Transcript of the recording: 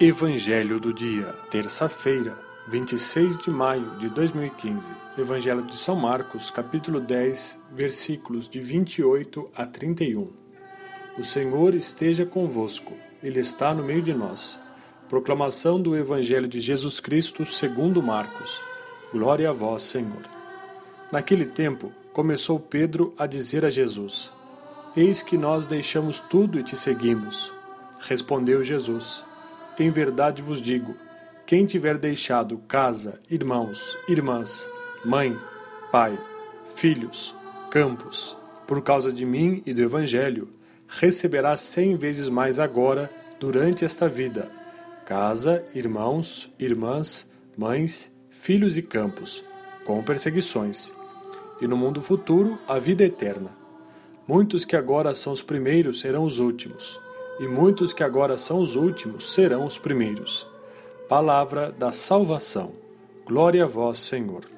Evangelho do Dia, terça-feira, 26 de maio de 2015. Evangelho de São Marcos, capítulo 10, versículos de 28 a 31. O Senhor esteja convosco, Ele está no meio de nós. Proclamação do Evangelho de Jesus Cristo segundo Marcos. Glória a vós, Senhor. Naquele tempo, começou Pedro a dizer a Jesus: Eis que nós deixamos tudo e te seguimos. Respondeu Jesus: em verdade vos digo: quem tiver deixado casa, irmãos, irmãs, mãe, pai, filhos, campos, por causa de mim e do Evangelho, receberá cem vezes mais agora, durante esta vida, casa, irmãos, irmãs, mães, filhos e campos, com perseguições, e no mundo futuro a vida eterna. Muitos que agora são os primeiros serão os últimos e muitos que agora são os últimos serão os primeiros. Palavra da salvação. Glória a vós, Senhor.